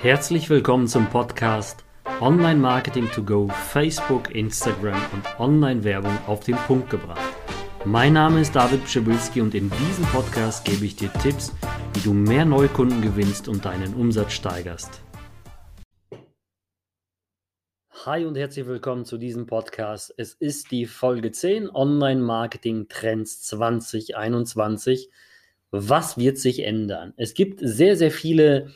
Herzlich willkommen zum Podcast Online Marketing to Go, Facebook, Instagram und Online-Werbung auf den Punkt gebracht. Mein Name ist David Pschibilski und in diesem Podcast gebe ich dir Tipps, wie du mehr Neukunden gewinnst und deinen Umsatz steigerst. Hi und herzlich willkommen zu diesem Podcast. Es ist die Folge 10 Online Marketing Trends 2021. Was wird sich ändern? Es gibt sehr, sehr viele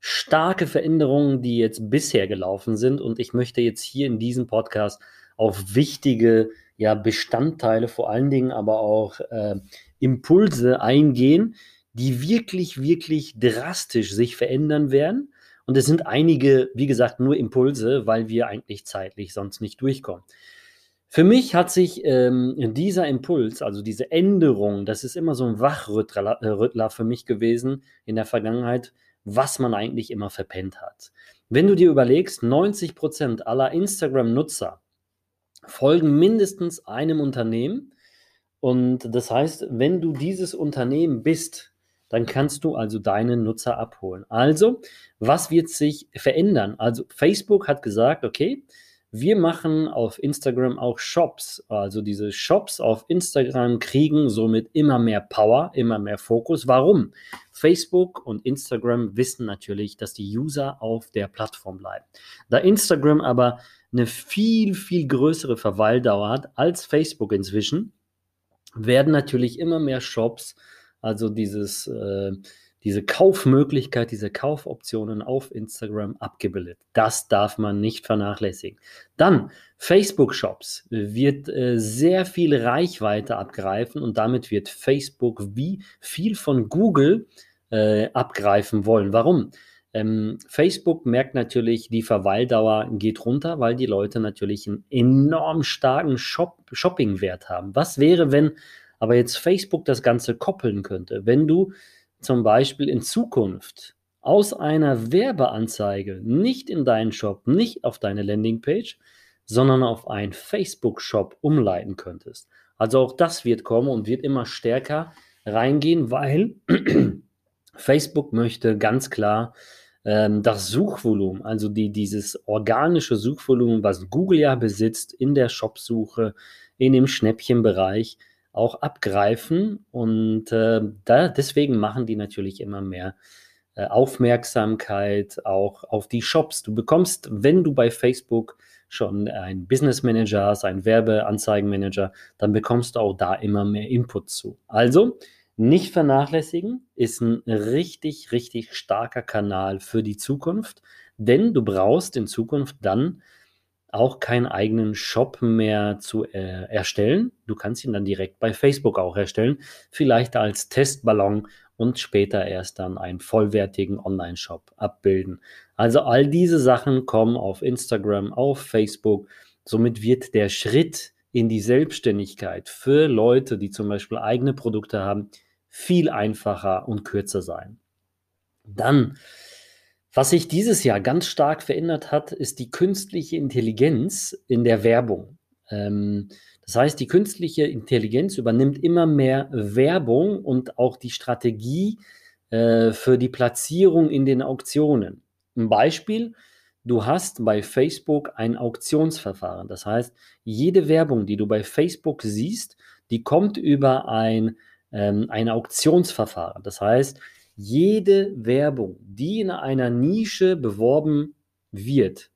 starke Veränderungen, die jetzt bisher gelaufen sind. Und ich möchte jetzt hier in diesem Podcast auf wichtige ja, Bestandteile, vor allen Dingen aber auch äh, Impulse eingehen, die wirklich, wirklich drastisch sich verändern werden. Und es sind einige, wie gesagt, nur Impulse, weil wir eigentlich zeitlich sonst nicht durchkommen. Für mich hat sich ähm, dieser Impuls, also diese Änderung, das ist immer so ein Wachrüttler äh, für mich gewesen in der Vergangenheit, was man eigentlich immer verpennt hat. Wenn du dir überlegst, 90% aller Instagram-Nutzer folgen mindestens einem Unternehmen. Und das heißt, wenn du dieses Unternehmen bist, dann kannst du also deine Nutzer abholen. Also, was wird sich verändern? Also, Facebook hat gesagt, okay, wir machen auf Instagram auch Shops. Also diese Shops auf Instagram kriegen somit immer mehr Power, immer mehr Fokus. Warum? Facebook und Instagram wissen natürlich, dass die User auf der Plattform bleiben. Da Instagram aber eine viel, viel größere Verweildauer hat als Facebook inzwischen, werden natürlich immer mehr Shops, also dieses äh, diese Kaufmöglichkeit, diese Kaufoptionen auf Instagram abgebildet. Das darf man nicht vernachlässigen. Dann Facebook Shops wird äh, sehr viel Reichweite abgreifen und damit wird Facebook wie viel von Google äh, abgreifen wollen. Warum? Ähm, Facebook merkt natürlich, die Verweildauer geht runter, weil die Leute natürlich einen enorm starken Shop Shopping-Wert haben. Was wäre, wenn aber jetzt Facebook das Ganze koppeln könnte? Wenn du zum Beispiel in Zukunft aus einer Werbeanzeige nicht in deinen Shop, nicht auf deine Landingpage, sondern auf einen Facebook-Shop umleiten könntest. Also auch das wird kommen und wird immer stärker reingehen, weil Facebook möchte ganz klar ähm, das Suchvolumen, also die, dieses organische Suchvolumen, was Google ja besitzt in der Shopsuche, in dem Schnäppchenbereich, auch abgreifen. Und äh, da, deswegen machen die natürlich immer mehr äh, Aufmerksamkeit auch auf die Shops. Du bekommst, wenn du bei Facebook schon einen Business Manager hast, einen Werbeanzeigenmanager, dann bekommst du auch da immer mehr Input zu. Also nicht vernachlässigen, ist ein richtig, richtig starker Kanal für die Zukunft, denn du brauchst in Zukunft dann auch keinen eigenen Shop mehr zu äh, erstellen. Du kannst ihn dann direkt bei Facebook auch erstellen, vielleicht als Testballon und später erst dann einen vollwertigen Online-Shop abbilden. Also all diese Sachen kommen auf Instagram, auf Facebook. Somit wird der Schritt in die Selbstständigkeit für Leute, die zum Beispiel eigene Produkte haben, viel einfacher und kürzer sein. Dann was sich dieses Jahr ganz stark verändert hat, ist die künstliche Intelligenz in der Werbung. Ähm, das heißt, die künstliche Intelligenz übernimmt immer mehr Werbung und auch die Strategie äh, für die Platzierung in den Auktionen. Ein Beispiel, du hast bei Facebook ein Auktionsverfahren. Das heißt, jede Werbung, die du bei Facebook siehst, die kommt über ein, ähm, ein Auktionsverfahren. Das heißt, jede Werbung, die in einer Nische beworben wird,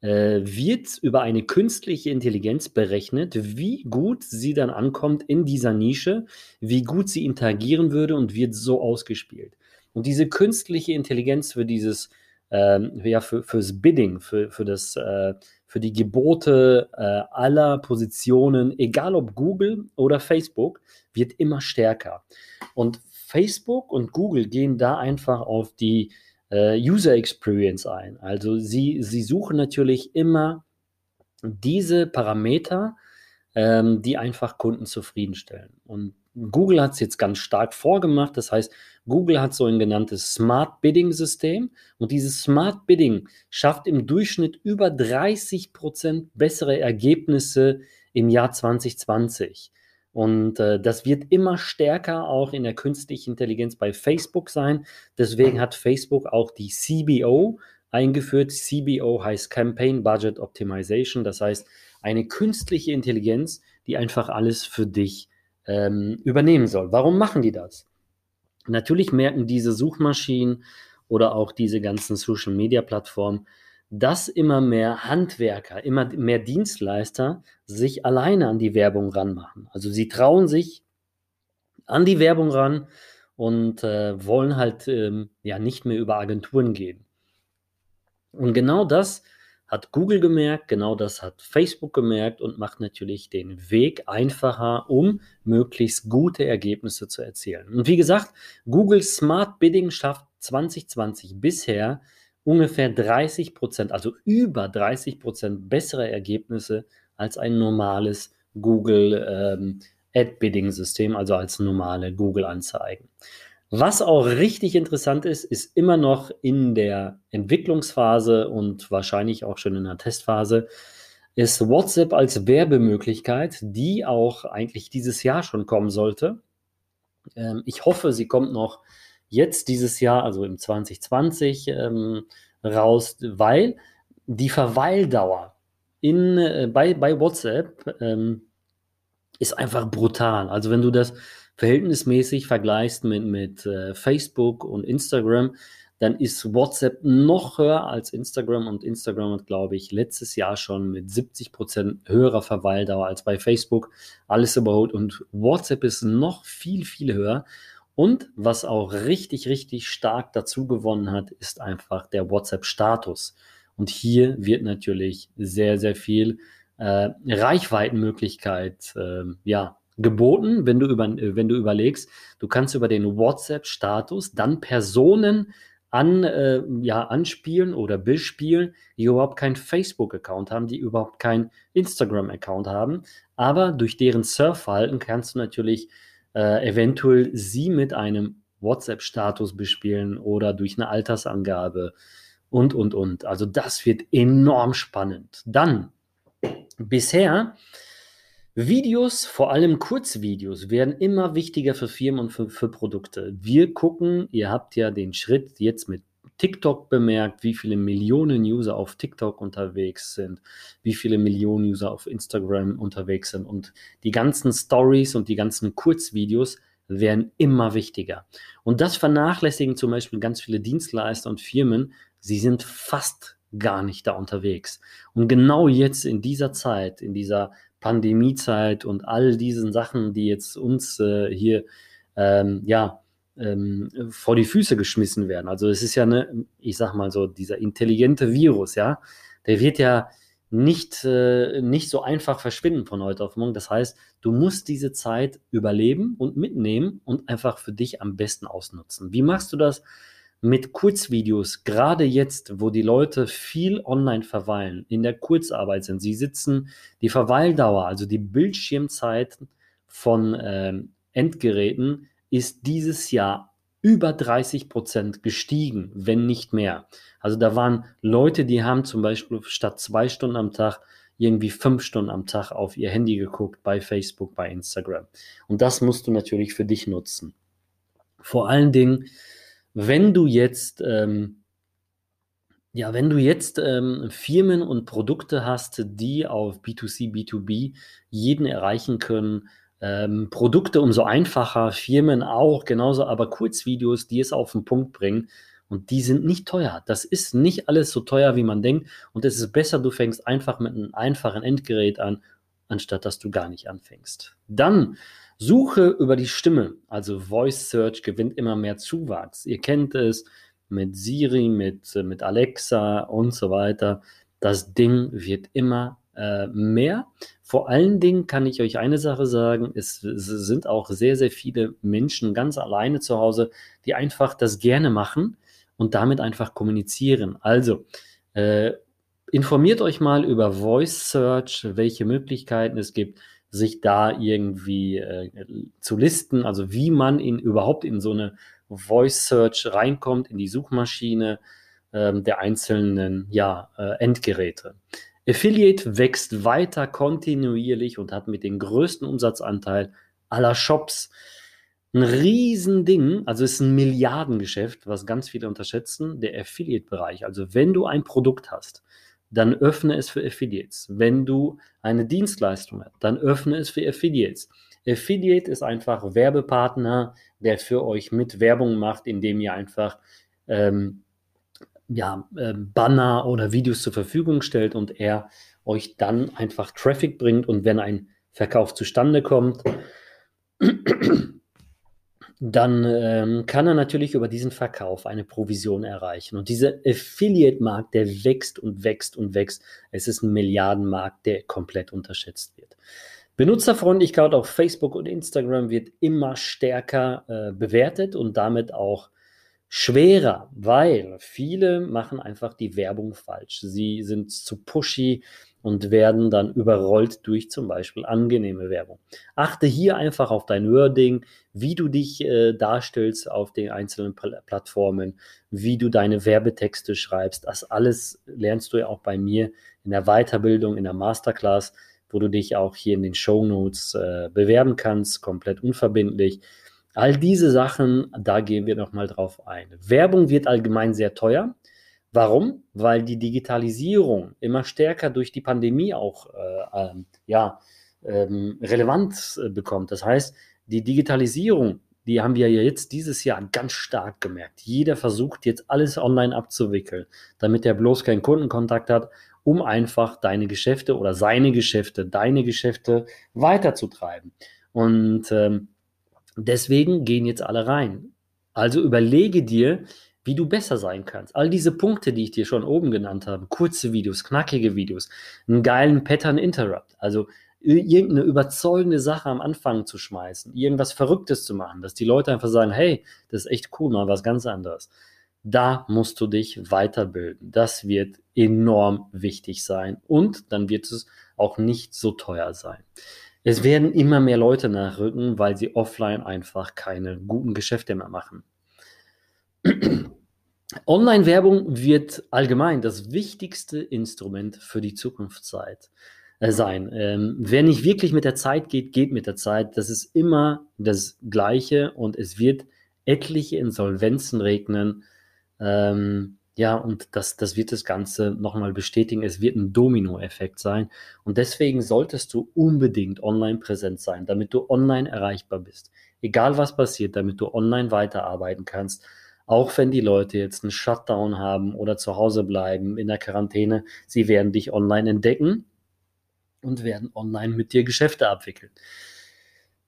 äh, wird über eine künstliche Intelligenz berechnet, wie gut sie dann ankommt in dieser Nische, wie gut sie interagieren würde und wird so ausgespielt. Und diese künstliche Intelligenz für dieses, ähm, ja, für, fürs Bidding, für, für, das, äh, für die Gebote äh, aller Positionen, egal ob Google oder Facebook, wird immer stärker. Und Facebook und Google gehen da einfach auf die äh, User Experience ein. Also sie, sie suchen natürlich immer diese Parameter, ähm, die einfach Kunden zufriedenstellen. Und Google hat es jetzt ganz stark vorgemacht. Das heißt, Google hat so ein genanntes Smart Bidding System und dieses Smart Bidding schafft im Durchschnitt über 30 Prozent bessere Ergebnisse im Jahr 2020. Und äh, das wird immer stärker auch in der künstlichen Intelligenz bei Facebook sein. Deswegen hat Facebook auch die CBO eingeführt. CBO heißt Campaign Budget Optimization. Das heißt, eine künstliche Intelligenz, die einfach alles für dich ähm, übernehmen soll. Warum machen die das? Natürlich merken diese Suchmaschinen oder auch diese ganzen Social-Media-Plattformen, dass immer mehr Handwerker, immer mehr Dienstleister sich alleine an die Werbung ranmachen. Also sie trauen sich an die Werbung ran und äh, wollen halt ähm, ja nicht mehr über Agenturen gehen. Und genau das hat Google gemerkt, genau das hat Facebook gemerkt und macht natürlich den Weg einfacher, um möglichst gute Ergebnisse zu erzielen. Und wie gesagt, Google Smart Bidding schafft 2020 bisher ungefähr 30 Prozent, also über 30 Prozent bessere Ergebnisse als ein normales Google ähm, Ad-Bidding-System, also als normale Google-Anzeigen. Was auch richtig interessant ist, ist immer noch in der Entwicklungsphase und wahrscheinlich auch schon in der Testphase, ist WhatsApp als Werbemöglichkeit, die auch eigentlich dieses Jahr schon kommen sollte. Ähm, ich hoffe, sie kommt noch jetzt dieses Jahr, also im 2020, ähm, raus, weil die Verweildauer in, äh, bei, bei WhatsApp ähm, ist einfach brutal. Also wenn du das verhältnismäßig vergleichst mit, mit äh, Facebook und Instagram, dann ist WhatsApp noch höher als Instagram und Instagram hat, glaube ich, letztes Jahr schon mit 70 Prozent höherer Verweildauer als bei Facebook alles überholt und WhatsApp ist noch viel, viel höher und was auch richtig, richtig stark dazu gewonnen hat, ist einfach der WhatsApp-Status. Und hier wird natürlich sehr, sehr viel äh, Reichweitenmöglichkeit äh, ja, geboten, wenn du, über, wenn du überlegst, du kannst über den WhatsApp-Status dann Personen an, äh, ja, anspielen oder bespielen, die überhaupt keinen Facebook-Account haben, die überhaupt keinen Instagram-Account haben. Aber durch deren Surfverhalten kannst du natürlich äh, eventuell sie mit einem WhatsApp-Status bespielen oder durch eine Altersangabe und, und, und. Also das wird enorm spannend. Dann, bisher, Videos, vor allem Kurzvideos, werden immer wichtiger für Firmen und für, für Produkte. Wir gucken, ihr habt ja den Schritt jetzt mit TikTok bemerkt, wie viele Millionen User auf TikTok unterwegs sind, wie viele Millionen User auf Instagram unterwegs sind und die ganzen Stories und die ganzen Kurzvideos werden immer wichtiger. Und das vernachlässigen zum Beispiel ganz viele Dienstleister und Firmen. Sie sind fast gar nicht da unterwegs. Und genau jetzt in dieser Zeit, in dieser Pandemiezeit und all diesen Sachen, die jetzt uns äh, hier ähm, ja ähm, vor die Füße geschmissen werden. Also es ist ja eine, ich sag mal so, dieser intelligente Virus, ja, der wird ja nicht, äh, nicht so einfach verschwinden von heute auf morgen. Das heißt, du musst diese Zeit überleben und mitnehmen und einfach für dich am besten ausnutzen. Wie machst du das? Mit Kurzvideos, gerade jetzt, wo die Leute viel online verweilen, in der Kurzarbeit sind, sie sitzen, die Verweildauer, also die Bildschirmzeit von ähm, Endgeräten ist dieses Jahr über 30 Prozent gestiegen, wenn nicht mehr. Also da waren Leute, die haben zum Beispiel statt zwei Stunden am Tag irgendwie fünf Stunden am Tag auf ihr Handy geguckt, bei Facebook, bei Instagram. Und das musst du natürlich für dich nutzen. Vor allen Dingen, wenn du jetzt, ähm, ja, wenn du jetzt ähm, Firmen und Produkte hast, die auf B2C, B2B jeden erreichen können, ähm, Produkte umso einfacher, Firmen auch genauso, aber Kurzvideos, die es auf den Punkt bringen. Und die sind nicht teuer. Das ist nicht alles so teuer, wie man denkt. Und es ist besser, du fängst einfach mit einem einfachen Endgerät an, anstatt dass du gar nicht anfängst. Dann Suche über die Stimme. Also Voice Search gewinnt immer mehr Zuwachs. Ihr kennt es mit Siri, mit, mit Alexa und so weiter. Das Ding wird immer äh, mehr. Vor allen Dingen kann ich euch eine Sache sagen, es, es, sind auch sehr, sehr viele Menschen ganz alleine zu Hause, die einfach das gerne machen und damit einfach kommunizieren. Also, äh, informiert euch mal über Voice Search, welche Möglichkeiten es gibt, sich da irgendwie äh, zu listen, also wie man in, überhaupt in so eine Voice Search reinkommt, in die Suchmaschine äh, der einzelnen ja, äh, Endgeräte. Affiliate wächst weiter kontinuierlich und hat mit dem größten Umsatzanteil aller Shops ein Riesending, also ist ein Milliardengeschäft, was ganz viele unterschätzen, der Affiliate-Bereich. Also wenn du ein Produkt hast, dann öffne es für Affiliates. Wenn du eine Dienstleistung hast, dann öffne es für Affiliates. Affiliate ist einfach Werbepartner, der für euch mit Werbung macht, indem ihr einfach ähm, ja, äh, Banner oder Videos zur Verfügung stellt und er euch dann einfach Traffic bringt und wenn ein Verkauf zustande kommt, dann ähm, kann er natürlich über diesen Verkauf eine Provision erreichen. Und dieser Affiliate-Markt, der wächst und wächst und wächst. Es ist ein Milliardenmarkt, der komplett unterschätzt wird. Benutzerfreundlichkeit auf Facebook und Instagram wird immer stärker äh, bewertet und damit auch schwerer, weil viele machen einfach die Werbung falsch. Sie sind zu pushy und werden dann überrollt durch zum Beispiel angenehme Werbung. Achte hier einfach auf dein Wording, wie du dich äh, darstellst auf den einzelnen Pl Plattformen, wie du deine Werbetexte schreibst. Das alles lernst du ja auch bei mir in der Weiterbildung, in der Masterclass, wo du dich auch hier in den Show Notes äh, bewerben kannst, komplett unverbindlich. All diese Sachen, da gehen wir nochmal drauf ein. Werbung wird allgemein sehr teuer. Warum? Weil die Digitalisierung immer stärker durch die Pandemie auch äh, äh, ja, ähm, Relevanz äh, bekommt. Das heißt, die Digitalisierung, die haben wir ja jetzt dieses Jahr ganz stark gemerkt. Jeder versucht jetzt alles online abzuwickeln, damit er bloß keinen Kundenkontakt hat, um einfach deine Geschäfte oder seine Geschäfte, deine Geschäfte weiterzutreiben. Und ähm, Deswegen gehen jetzt alle rein. Also überlege dir, wie du besser sein kannst. All diese Punkte, die ich dir schon oben genannt habe, kurze Videos, knackige Videos, einen geilen Pattern Interrupt, also irgendeine überzeugende Sache am Anfang zu schmeißen, irgendwas Verrücktes zu machen, dass die Leute einfach sagen, hey, das ist echt cool, mal was ganz anderes. Da musst du dich weiterbilden. Das wird enorm wichtig sein und dann wird es auch nicht so teuer sein. Es werden immer mehr Leute nachrücken, weil sie offline einfach keine guten Geschäfte mehr machen. Online-Werbung wird allgemein das wichtigste Instrument für die Zukunftszeit äh, sein. Ähm, wer nicht wirklich mit der Zeit geht, geht mit der Zeit. Das ist immer das Gleiche und es wird etliche Insolvenzen regnen. Ähm, ja, und das, das wird das Ganze nochmal bestätigen. Es wird ein Dominoeffekt sein. Und deswegen solltest du unbedingt online präsent sein, damit du online erreichbar bist. Egal was passiert, damit du online weiterarbeiten kannst. Auch wenn die Leute jetzt einen Shutdown haben oder zu Hause bleiben in der Quarantäne, sie werden dich online entdecken und werden online mit dir Geschäfte abwickeln.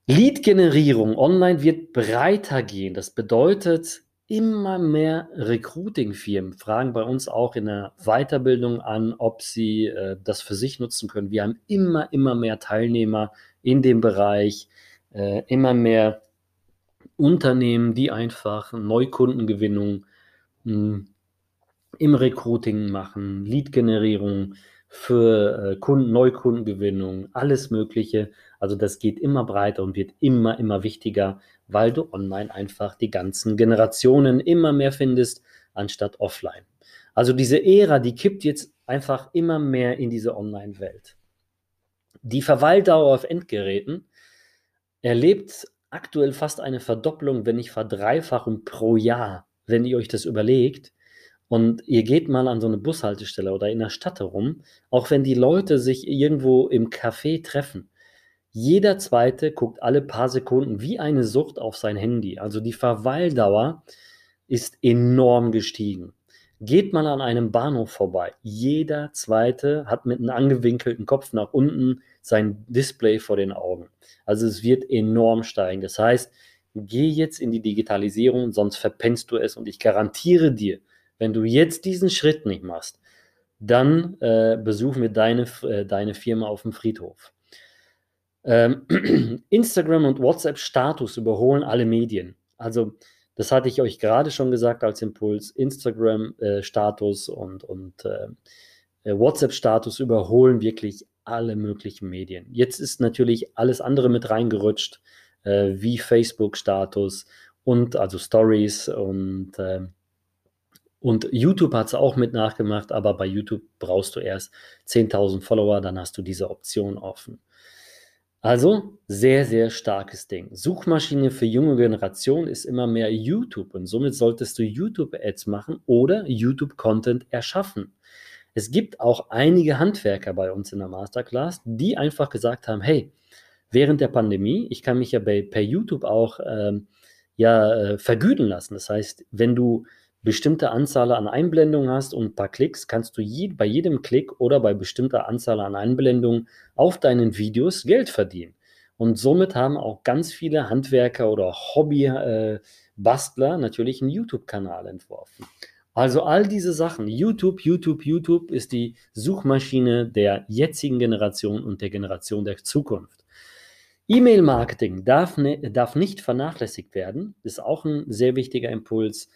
Lead-Generierung online wird breiter gehen. Das bedeutet, immer mehr Recruiting-Firmen fragen bei uns auch in der Weiterbildung an, ob sie äh, das für sich nutzen können. Wir haben immer, immer mehr Teilnehmer in dem Bereich, äh, immer mehr Unternehmen, die einfach Neukundengewinnung mh, hm, im Recruiting machen, Lead-Generierung für äh, Kunden, Neukundengewinnung, alles Mögliche. Also das geht immer breiter und wird immer, immer wichtiger, weil du online einfach die ganzen Generationen immer mehr findest, anstatt offline. Also diese Ära, die kippt jetzt einfach immer mehr in diese Online-Welt. Die Verweildauer auf Endgeräten erlebt aktuell fast eine Verdopplung, wenn nicht Verdreifachung pro Jahr, wenn ihr euch das überlegt. Und ihr geht mal an so eine Bushaltestelle oder in der Stadt herum, auch wenn die Leute sich irgendwo im Café treffen, jeder zweite guckt alle paar Sekunden wie eine Sucht auf sein Handy. Also die Verweildauer ist enorm gestiegen. Geht mal an einem Bahnhof vorbei. Jeder zweite hat mit einem angewinkelten Kopf nach unten sein Display vor den Augen. Also es wird enorm steigen. Das heißt, geh jetzt in die Digitalisierung, sonst verpennst du es. Und ich garantiere dir, wenn du jetzt diesen Schritt nicht machst, dann äh, besuchen wir deine, äh, deine Firma auf dem Friedhof. Ähm, Instagram und WhatsApp-Status überholen alle Medien. Also, das hatte ich euch gerade schon gesagt als Impuls. Instagram-Status äh, und, und äh, äh, WhatsApp-Status überholen wirklich alle möglichen Medien. Jetzt ist natürlich alles andere mit reingerutscht, äh, wie Facebook-Status und also Stories und ähm, Und YouTube hat es auch mit nachgemacht, aber bei YouTube brauchst du erst 10.000 Follower, dann hast du diese Option offen. Also sehr, sehr starkes Ding. Suchmaschine für junge Generation ist immer mehr YouTube und somit solltest du YouTube-Ads machen oder YouTube-Content erschaffen. Es gibt auch einige Handwerker bei uns in der Masterclass, die einfach gesagt haben, hey, während der Pandemie, ich kann mich ja bei, per YouTube auch ähm, ja, äh, vergüten lassen. Das heißt, wenn du bestimmte Anzahl an Einblendungen hast und ein paar Klicks, kannst du je, bei jedem Klick oder bei bestimmter Anzahl an Einblendungen auf deinen Videos Geld verdienen. Und somit haben auch ganz viele Handwerker oder Hobbybastler äh, natürlich einen YouTube-Kanal entworfen. Also all diese Sachen, YouTube, YouTube, YouTube ist die Suchmaschine der jetzigen Generation und der Generation der Zukunft. E-Mail-Marketing darf, ne, darf nicht vernachlässigt werden, ist auch ein sehr wichtiger Impuls.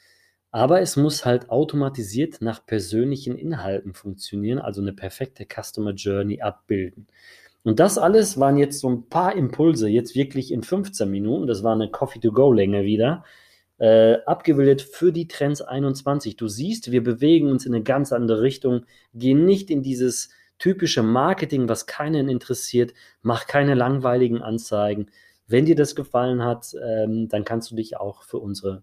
Aber es muss halt automatisiert nach persönlichen Inhalten funktionieren, also eine perfekte Customer Journey abbilden. Und das alles waren jetzt so ein paar Impulse, jetzt wirklich in 15 Minuten, das war eine Coffee-to-Go-Länge wieder, äh, abgebildet für die Trends 21. Du siehst, wir bewegen uns in eine ganz andere Richtung, gehen nicht in dieses typische Marketing, was keinen interessiert, mach keine langweiligen Anzeigen. Wenn dir das gefallen hat, ähm, dann kannst du dich auch für unsere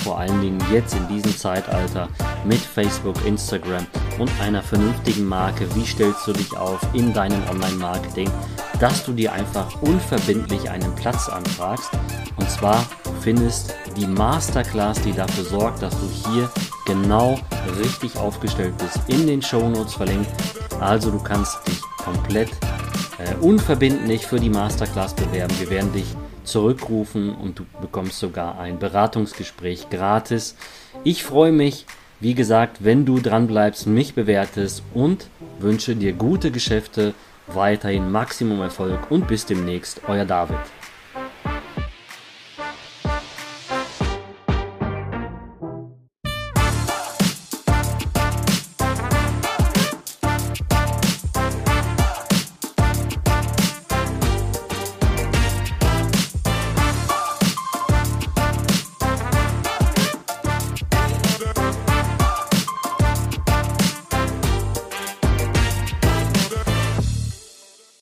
vor allen Dingen jetzt in diesem Zeitalter mit Facebook, Instagram und einer vernünftigen Marke, wie stellst du dich auf in deinem Online-Marketing, dass du dir einfach unverbindlich einen Platz anfragst. Und zwar findest die Masterclass, die dafür sorgt, dass du hier genau richtig aufgestellt bist, in den Show Notes verlinkt. Also du kannst dich komplett äh, unverbindlich für die Masterclass bewerben. Wir werden dich zurückrufen und du bekommst sogar ein Beratungsgespräch gratis. Ich freue mich, wie gesagt, wenn du dran bleibst, mich bewertest und wünsche dir gute Geschäfte, weiterhin Maximum Erfolg und bis demnächst, euer David.